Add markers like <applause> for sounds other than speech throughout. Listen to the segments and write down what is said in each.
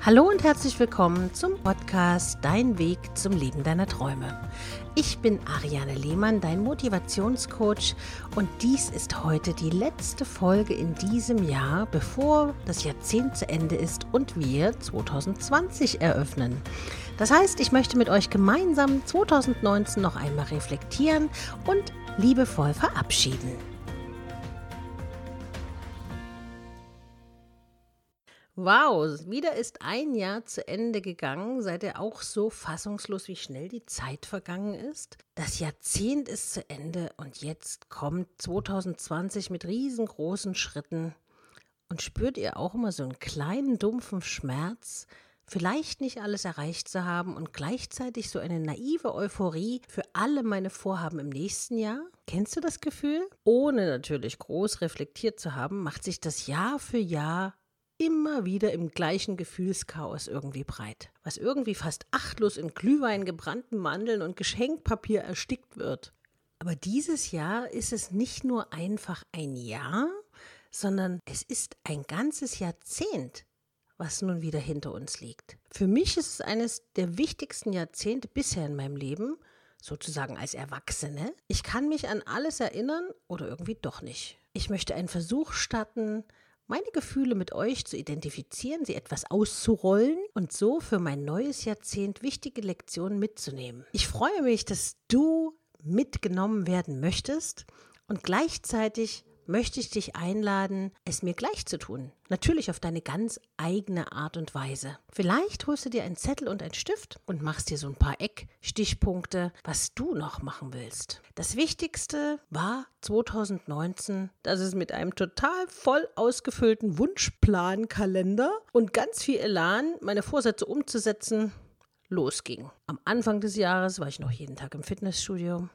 Hallo und herzlich willkommen zum Podcast Dein Weg zum Leben deiner Träume. Ich bin Ariane Lehmann, dein Motivationscoach und dies ist heute die letzte Folge in diesem Jahr, bevor das Jahrzehnt zu Ende ist und wir 2020 eröffnen. Das heißt, ich möchte mit euch gemeinsam 2019 noch einmal reflektieren und liebevoll verabschieden. Wow, wieder ist ein Jahr zu Ende gegangen. Seid ihr auch so fassungslos, wie schnell die Zeit vergangen ist? Das Jahrzehnt ist zu Ende und jetzt kommt 2020 mit riesengroßen Schritten. Und spürt ihr auch immer so einen kleinen, dumpfen Schmerz, vielleicht nicht alles erreicht zu haben und gleichzeitig so eine naive Euphorie für alle meine Vorhaben im nächsten Jahr? Kennst du das Gefühl? Ohne natürlich groß reflektiert zu haben, macht sich das Jahr für Jahr immer wieder im gleichen Gefühlschaos irgendwie breit, was irgendwie fast achtlos in Glühwein, gebrannten Mandeln und Geschenkpapier erstickt wird. Aber dieses Jahr ist es nicht nur einfach ein Jahr, sondern es ist ein ganzes Jahrzehnt, was nun wieder hinter uns liegt. Für mich ist es eines der wichtigsten Jahrzehnte bisher in meinem Leben, sozusagen als Erwachsene. Ich kann mich an alles erinnern oder irgendwie doch nicht. Ich möchte einen Versuch starten, meine Gefühle mit euch zu identifizieren, sie etwas auszurollen und so für mein neues Jahrzehnt wichtige Lektionen mitzunehmen. Ich freue mich, dass du mitgenommen werden möchtest und gleichzeitig möchte ich dich einladen, es mir gleich zu tun. Natürlich auf deine ganz eigene Art und Weise. Vielleicht holst du dir einen Zettel und einen Stift und machst dir so ein paar Eckstichpunkte, was du noch machen willst. Das Wichtigste war 2019, dass es mit einem total voll ausgefüllten Wunschplankalender und ganz viel Elan, meine Vorsätze umzusetzen, losging. Am Anfang des Jahres war ich noch jeden Tag im Fitnessstudio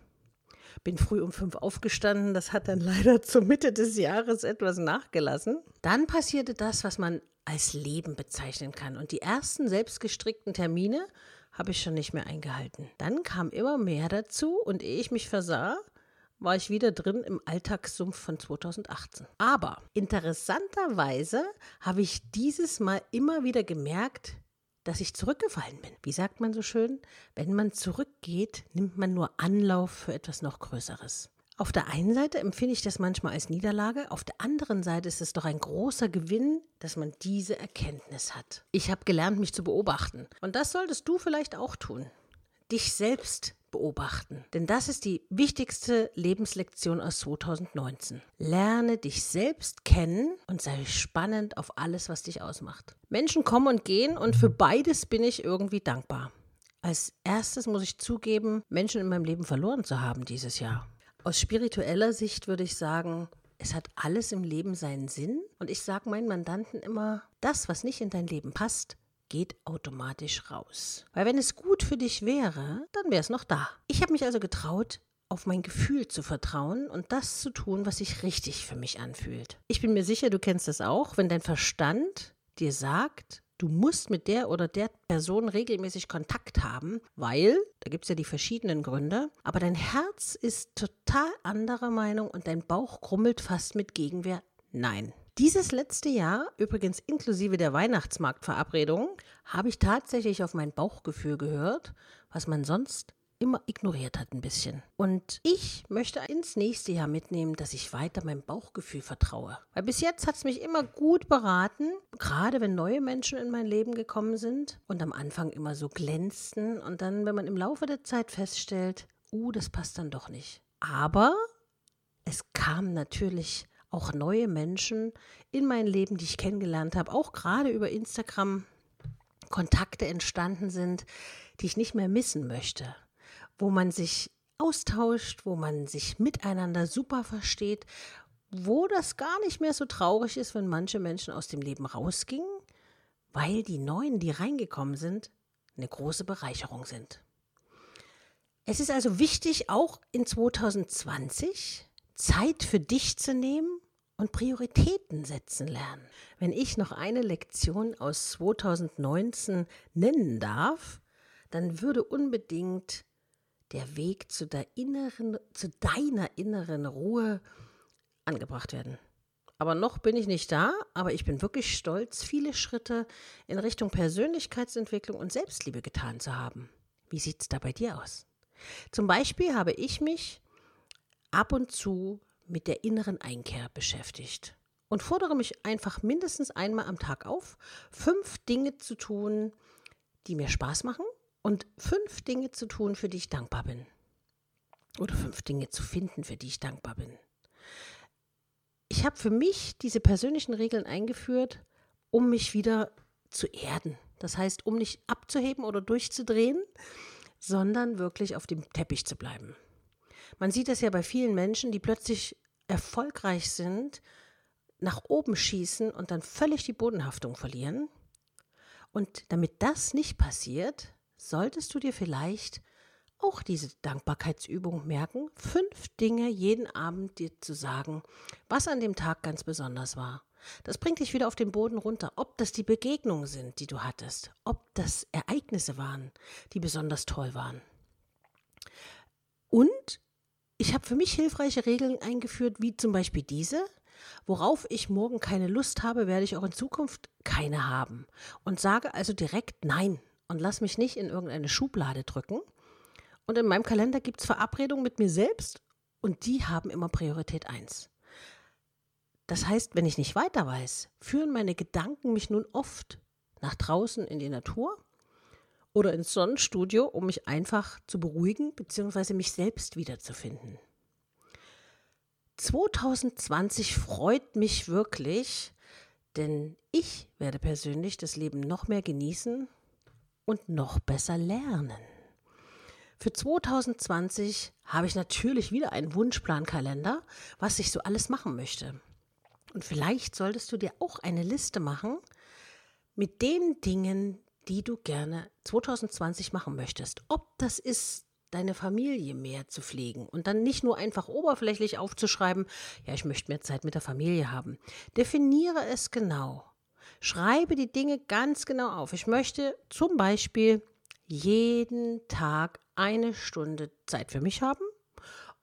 bin früh um fünf aufgestanden. Das hat dann <laughs> leider zur Mitte des Jahres etwas nachgelassen. Dann passierte das, was man als Leben bezeichnen kann. Und die ersten selbstgestrickten Termine habe ich schon nicht mehr eingehalten. Dann kam immer mehr dazu und ehe ich mich versah, war ich wieder drin im Alltagssumpf von 2018. Aber interessanterweise habe ich dieses Mal immer wieder gemerkt, dass ich zurückgefallen bin. Wie sagt man so schön? Wenn man zurückgeht, nimmt man nur Anlauf für etwas noch Größeres. Auf der einen Seite empfinde ich das manchmal als Niederlage, auf der anderen Seite ist es doch ein großer Gewinn, dass man diese Erkenntnis hat. Ich habe gelernt, mich zu beobachten. Und das solltest du vielleicht auch tun. Dich selbst beobachten. Denn das ist die wichtigste Lebenslektion aus 2019. Lerne dich selbst kennen und sei spannend auf alles, was dich ausmacht. Menschen kommen und gehen und für beides bin ich irgendwie dankbar. Als erstes muss ich zugeben, Menschen in meinem Leben verloren zu haben dieses Jahr. Aus spiritueller Sicht würde ich sagen, es hat alles im Leben seinen Sinn. Und ich sage meinen Mandanten immer, das, was nicht in dein Leben passt, geht automatisch raus. Weil wenn es gut für dich wäre, dann wäre es noch da. Ich habe mich also getraut, auf mein Gefühl zu vertrauen und das zu tun, was sich richtig für mich anfühlt. Ich bin mir sicher, du kennst das auch, wenn dein Verstand dir sagt, du musst mit der oder der Person regelmäßig Kontakt haben, weil, da gibt es ja die verschiedenen Gründe, aber dein Herz ist total anderer Meinung und dein Bauch krummelt fast mit Gegenwehr. Nein. Dieses letzte Jahr, übrigens inklusive der Weihnachtsmarktverabredung, habe ich tatsächlich auf mein Bauchgefühl gehört, was man sonst immer ignoriert hat ein bisschen. Und ich möchte ins nächste Jahr mitnehmen, dass ich weiter meinem Bauchgefühl vertraue. Weil bis jetzt hat es mich immer gut beraten, gerade wenn neue Menschen in mein Leben gekommen sind und am Anfang immer so glänzten und dann, wenn man im Laufe der Zeit feststellt, uh, das passt dann doch nicht. Aber es kam natürlich auch neue Menschen in mein Leben, die ich kennengelernt habe, auch gerade über Instagram Kontakte entstanden sind, die ich nicht mehr missen möchte, wo man sich austauscht, wo man sich miteinander super versteht, wo das gar nicht mehr so traurig ist, wenn manche Menschen aus dem Leben rausgingen, weil die Neuen, die reingekommen sind, eine große Bereicherung sind. Es ist also wichtig, auch in 2020 Zeit für dich zu nehmen und Prioritäten setzen lernen. Wenn ich noch eine Lektion aus 2019 nennen darf, dann würde unbedingt der Weg zu, inneren, zu deiner inneren Ruhe angebracht werden. Aber noch bin ich nicht da, aber ich bin wirklich stolz, viele Schritte in Richtung Persönlichkeitsentwicklung und Selbstliebe getan zu haben. Wie sieht es da bei dir aus? Zum Beispiel habe ich mich ab und zu mit der inneren Einkehr beschäftigt und fordere mich einfach mindestens einmal am Tag auf, fünf Dinge zu tun, die mir Spaß machen und fünf Dinge zu tun, für die ich dankbar bin. Oder fünf Dinge zu finden, für die ich dankbar bin. Ich habe für mich diese persönlichen Regeln eingeführt, um mich wieder zu erden. Das heißt, um nicht abzuheben oder durchzudrehen, sondern wirklich auf dem Teppich zu bleiben. Man sieht das ja bei vielen Menschen, die plötzlich erfolgreich sind, nach oben schießen und dann völlig die Bodenhaftung verlieren. Und damit das nicht passiert, solltest du dir vielleicht auch diese Dankbarkeitsübung merken, fünf Dinge jeden Abend dir zu sagen, was an dem Tag ganz besonders war. Das bringt dich wieder auf den Boden runter, ob das die Begegnungen sind, die du hattest, ob das Ereignisse waren, die besonders toll waren. Und ich habe für mich hilfreiche Regeln eingeführt, wie zum Beispiel diese. Worauf ich morgen keine Lust habe, werde ich auch in Zukunft keine haben. Und sage also direkt Nein und lass mich nicht in irgendeine Schublade drücken. Und in meinem Kalender gibt es Verabredungen mit mir selbst und die haben immer Priorität 1. Das heißt, wenn ich nicht weiter weiß, führen meine Gedanken mich nun oft nach draußen in die Natur oder ins Sonnenstudio, um mich einfach zu beruhigen bzw. mich selbst wiederzufinden. 2020 freut mich wirklich, denn ich werde persönlich das Leben noch mehr genießen und noch besser lernen. Für 2020 habe ich natürlich wieder einen Wunschplankalender, was ich so alles machen möchte. Und vielleicht solltest du dir auch eine Liste machen mit den Dingen, die du gerne 2020 machen möchtest. Ob das ist, deine Familie mehr zu pflegen und dann nicht nur einfach oberflächlich aufzuschreiben, ja, ich möchte mehr Zeit mit der Familie haben. Definiere es genau. Schreibe die Dinge ganz genau auf. Ich möchte zum Beispiel jeden Tag eine Stunde Zeit für mich haben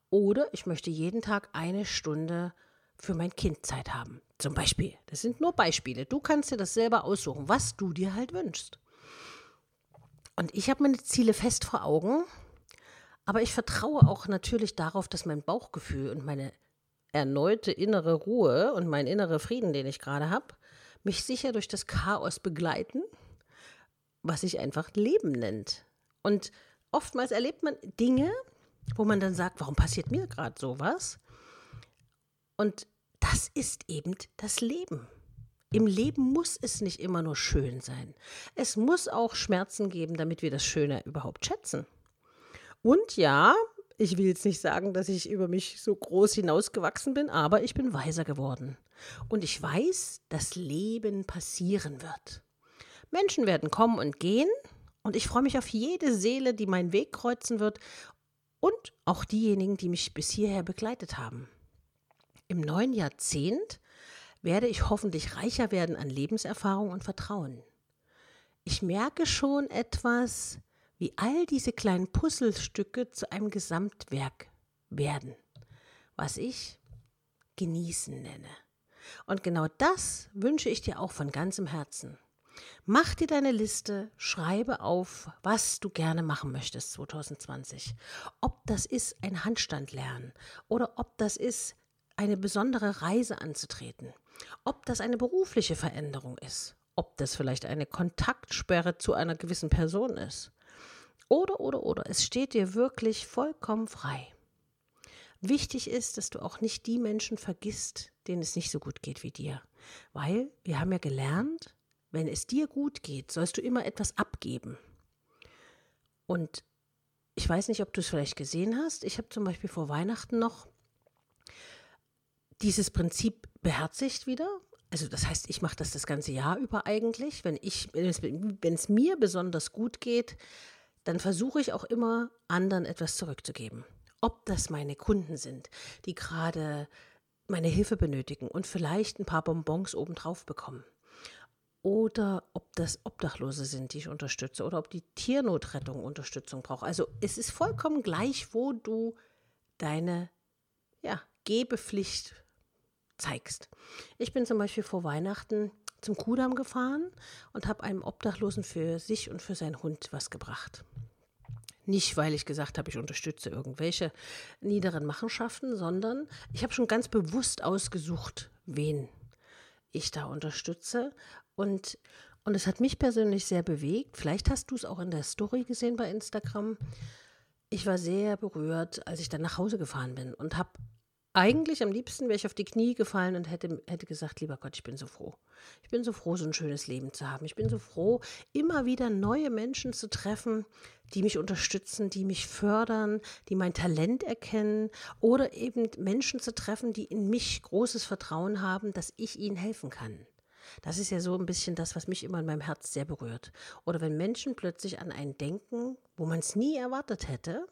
oder ich möchte jeden Tag eine Stunde für mein Kind Zeit haben. Zum Beispiel. Das sind nur Beispiele. Du kannst dir das selber aussuchen, was du dir halt wünschst. Und ich habe meine Ziele fest vor Augen, aber ich vertraue auch natürlich darauf, dass mein Bauchgefühl und meine erneute innere Ruhe und mein innerer Frieden, den ich gerade habe, mich sicher durch das Chaos begleiten, was sich einfach Leben nennt. Und oftmals erlebt man Dinge, wo man dann sagt, warum passiert mir gerade sowas? Und das ist eben das Leben. Im Leben muss es nicht immer nur schön sein. Es muss auch Schmerzen geben, damit wir das Schöne überhaupt schätzen. Und ja, ich will jetzt nicht sagen, dass ich über mich so groß hinausgewachsen bin, aber ich bin weiser geworden. Und ich weiß, dass Leben passieren wird. Menschen werden kommen und gehen, und ich freue mich auf jede Seele, die meinen Weg kreuzen wird und auch diejenigen, die mich bis hierher begleitet haben. Im neuen Jahrzehnt werde ich hoffentlich reicher werden an Lebenserfahrung und Vertrauen. Ich merke schon etwas, wie all diese kleinen Puzzlestücke zu einem Gesamtwerk werden, was ich genießen nenne. Und genau das wünsche ich dir auch von ganzem Herzen. Mach dir deine Liste, schreibe auf, was du gerne machen möchtest 2020. Ob das ist, ein Handstand lernen oder ob das ist, eine besondere Reise anzutreten. Ob das eine berufliche Veränderung ist. Ob das vielleicht eine Kontaktsperre zu einer gewissen Person ist. Oder, oder, oder. Es steht dir wirklich vollkommen frei. Wichtig ist, dass du auch nicht die Menschen vergisst, denen es nicht so gut geht wie dir. Weil wir haben ja gelernt, wenn es dir gut geht, sollst du immer etwas abgeben. Und ich weiß nicht, ob du es vielleicht gesehen hast. Ich habe zum Beispiel vor Weihnachten noch dieses Prinzip beherzigt wieder. Also das heißt, ich mache das das ganze Jahr über eigentlich. Wenn, ich, wenn, es, mir besonders gut geht, dann versuche ich auch immer anderen etwas zurückzugeben. Ob das meine Kunden sind, die gerade meine Hilfe benötigen und vielleicht ein paar Bonbons obendrauf bekommen oder ob das Obdachlose sind, die ich unterstütze, oder ob die Tiernotrettung Unterstützung braucht. Also es ist vollkommen gleich, wo du deine ja, Gebepflicht zeigst. Ich bin zum Beispiel vor Weihnachten zum Kudamm gefahren und habe einem Obdachlosen für sich und für seinen Hund was gebracht. Nicht, weil ich gesagt habe, ich unterstütze irgendwelche niederen Machenschaften, sondern ich habe schon ganz bewusst ausgesucht, wen ich da unterstütze. Und, und es hat mich persönlich sehr bewegt. Vielleicht hast du es auch in der Story gesehen bei Instagram. Ich war sehr berührt, als ich dann nach Hause gefahren bin und habe eigentlich am liebsten wäre ich auf die Knie gefallen und hätte, hätte gesagt, lieber Gott, ich bin so froh. Ich bin so froh, so ein schönes Leben zu haben. Ich bin so froh, immer wieder neue Menschen zu treffen, die mich unterstützen, die mich fördern, die mein Talent erkennen oder eben Menschen zu treffen, die in mich großes Vertrauen haben, dass ich ihnen helfen kann. Das ist ja so ein bisschen das, was mich immer in meinem Herz sehr berührt. Oder wenn Menschen plötzlich an einen denken, wo man es nie erwartet hätte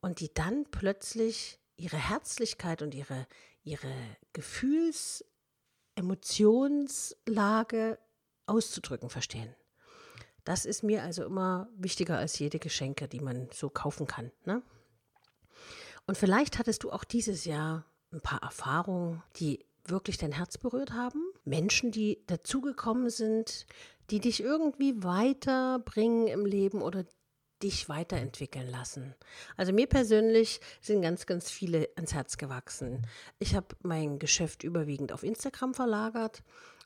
und die dann plötzlich ihre Herzlichkeit und ihre, ihre Gefühls-, Emotionslage auszudrücken verstehen. Das ist mir also immer wichtiger als jede Geschenke, die man so kaufen kann. Ne? Und vielleicht hattest du auch dieses Jahr ein paar Erfahrungen, die wirklich dein Herz berührt haben. Menschen, die dazugekommen sind, die dich irgendwie weiterbringen im Leben oder dich weiterentwickeln lassen. Also mir persönlich sind ganz, ganz viele ans Herz gewachsen. Ich habe mein Geschäft überwiegend auf Instagram verlagert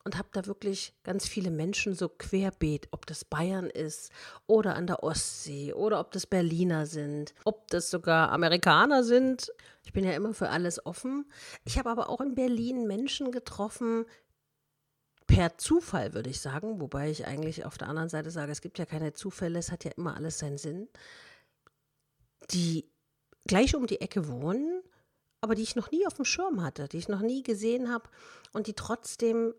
und habe da wirklich ganz viele Menschen so querbeet, ob das Bayern ist oder an der Ostsee oder ob das Berliner sind, ob das sogar Amerikaner sind. Ich bin ja immer für alles offen. Ich habe aber auch in Berlin Menschen getroffen, per Zufall, würde ich sagen, wobei ich eigentlich auf der anderen Seite sage, es gibt ja keine Zufälle, es hat ja immer alles seinen Sinn, die gleich um die Ecke wohnen, aber die ich noch nie auf dem Schirm hatte, die ich noch nie gesehen habe und die trotzdem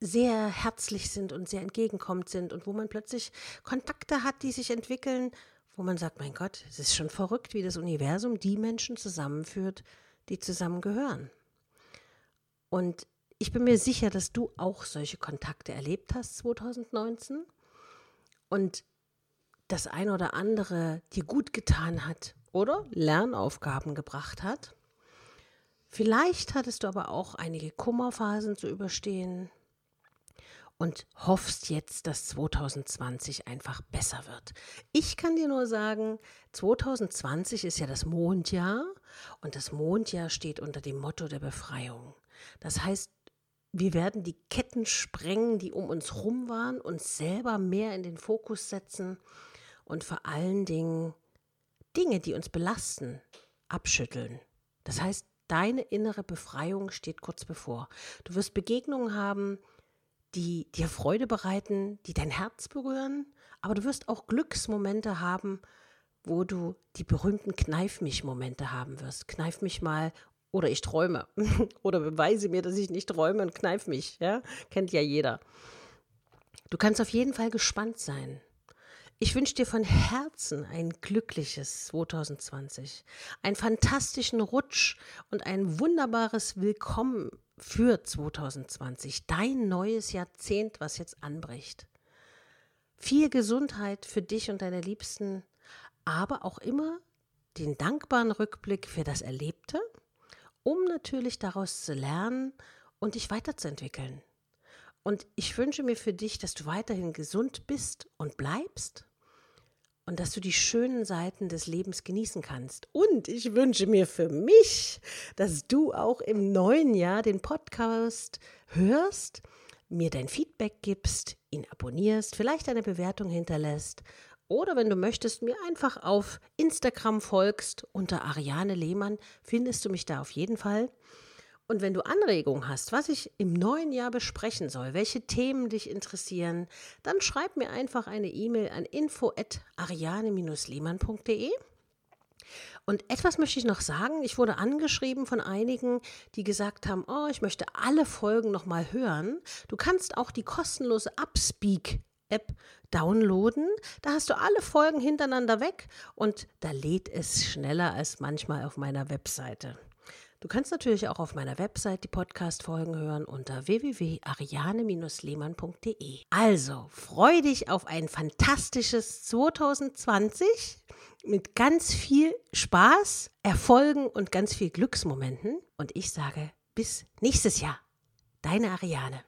sehr herzlich sind und sehr entgegenkommend sind und wo man plötzlich Kontakte hat, die sich entwickeln, wo man sagt, mein Gott, es ist schon verrückt, wie das Universum die Menschen zusammenführt, die zusammengehören. Und ich bin mir sicher, dass du auch solche Kontakte erlebt hast 2019 und das ein oder andere dir gut getan hat oder Lernaufgaben gebracht hat. Vielleicht hattest du aber auch einige Kummerphasen zu überstehen und hoffst jetzt, dass 2020 einfach besser wird. Ich kann dir nur sagen, 2020 ist ja das Mondjahr und das Mondjahr steht unter dem Motto der Befreiung. Das heißt, wir werden die Ketten sprengen, die um uns rum waren, uns selber mehr in den Fokus setzen und vor allen Dingen Dinge, die uns belasten, abschütteln. Das heißt, deine innere Befreiung steht kurz bevor. Du wirst Begegnungen haben, die dir Freude bereiten, die dein Herz berühren, aber du wirst auch Glücksmomente haben, wo du die berühmten Kneif mich Momente haben wirst. Kneif mich mal oder ich träume. <laughs> Oder beweise mir, dass ich nicht träume und kneif mich. Ja? Kennt ja jeder. Du kannst auf jeden Fall gespannt sein. Ich wünsche dir von Herzen ein glückliches 2020, einen fantastischen Rutsch und ein wunderbares Willkommen für 2020, dein neues Jahrzehnt, was jetzt anbricht. Viel Gesundheit für dich und deine Liebsten, aber auch immer den dankbaren Rückblick für das Erlebte um natürlich daraus zu lernen und dich weiterzuentwickeln. Und ich wünsche mir für dich, dass du weiterhin gesund bist und bleibst und dass du die schönen Seiten des Lebens genießen kannst. Und ich wünsche mir für mich, dass du auch im neuen Jahr den Podcast hörst, mir dein Feedback gibst, ihn abonnierst, vielleicht eine Bewertung hinterlässt oder wenn du möchtest, mir einfach auf Instagram folgst unter Ariane Lehmann, findest du mich da auf jeden Fall. Und wenn du Anregungen hast, was ich im neuen Jahr besprechen soll, welche Themen dich interessieren, dann schreib mir einfach eine E-Mail an info@ariane-lehmann.de. Und etwas möchte ich noch sagen. Ich wurde angeschrieben von einigen, die gesagt haben, oh, ich möchte alle Folgen nochmal hören. Du kannst auch die kostenlose Upspeak App downloaden. Da hast du alle Folgen hintereinander weg und da lädt es schneller als manchmal auf meiner Webseite. Du kannst natürlich auch auf meiner Website die Podcast-Folgen hören unter www.ariane-lehmann.de. Also, freu dich auf ein fantastisches 2020 mit ganz viel Spaß, Erfolgen und ganz viel Glücksmomenten. Und ich sage bis nächstes Jahr. Deine Ariane.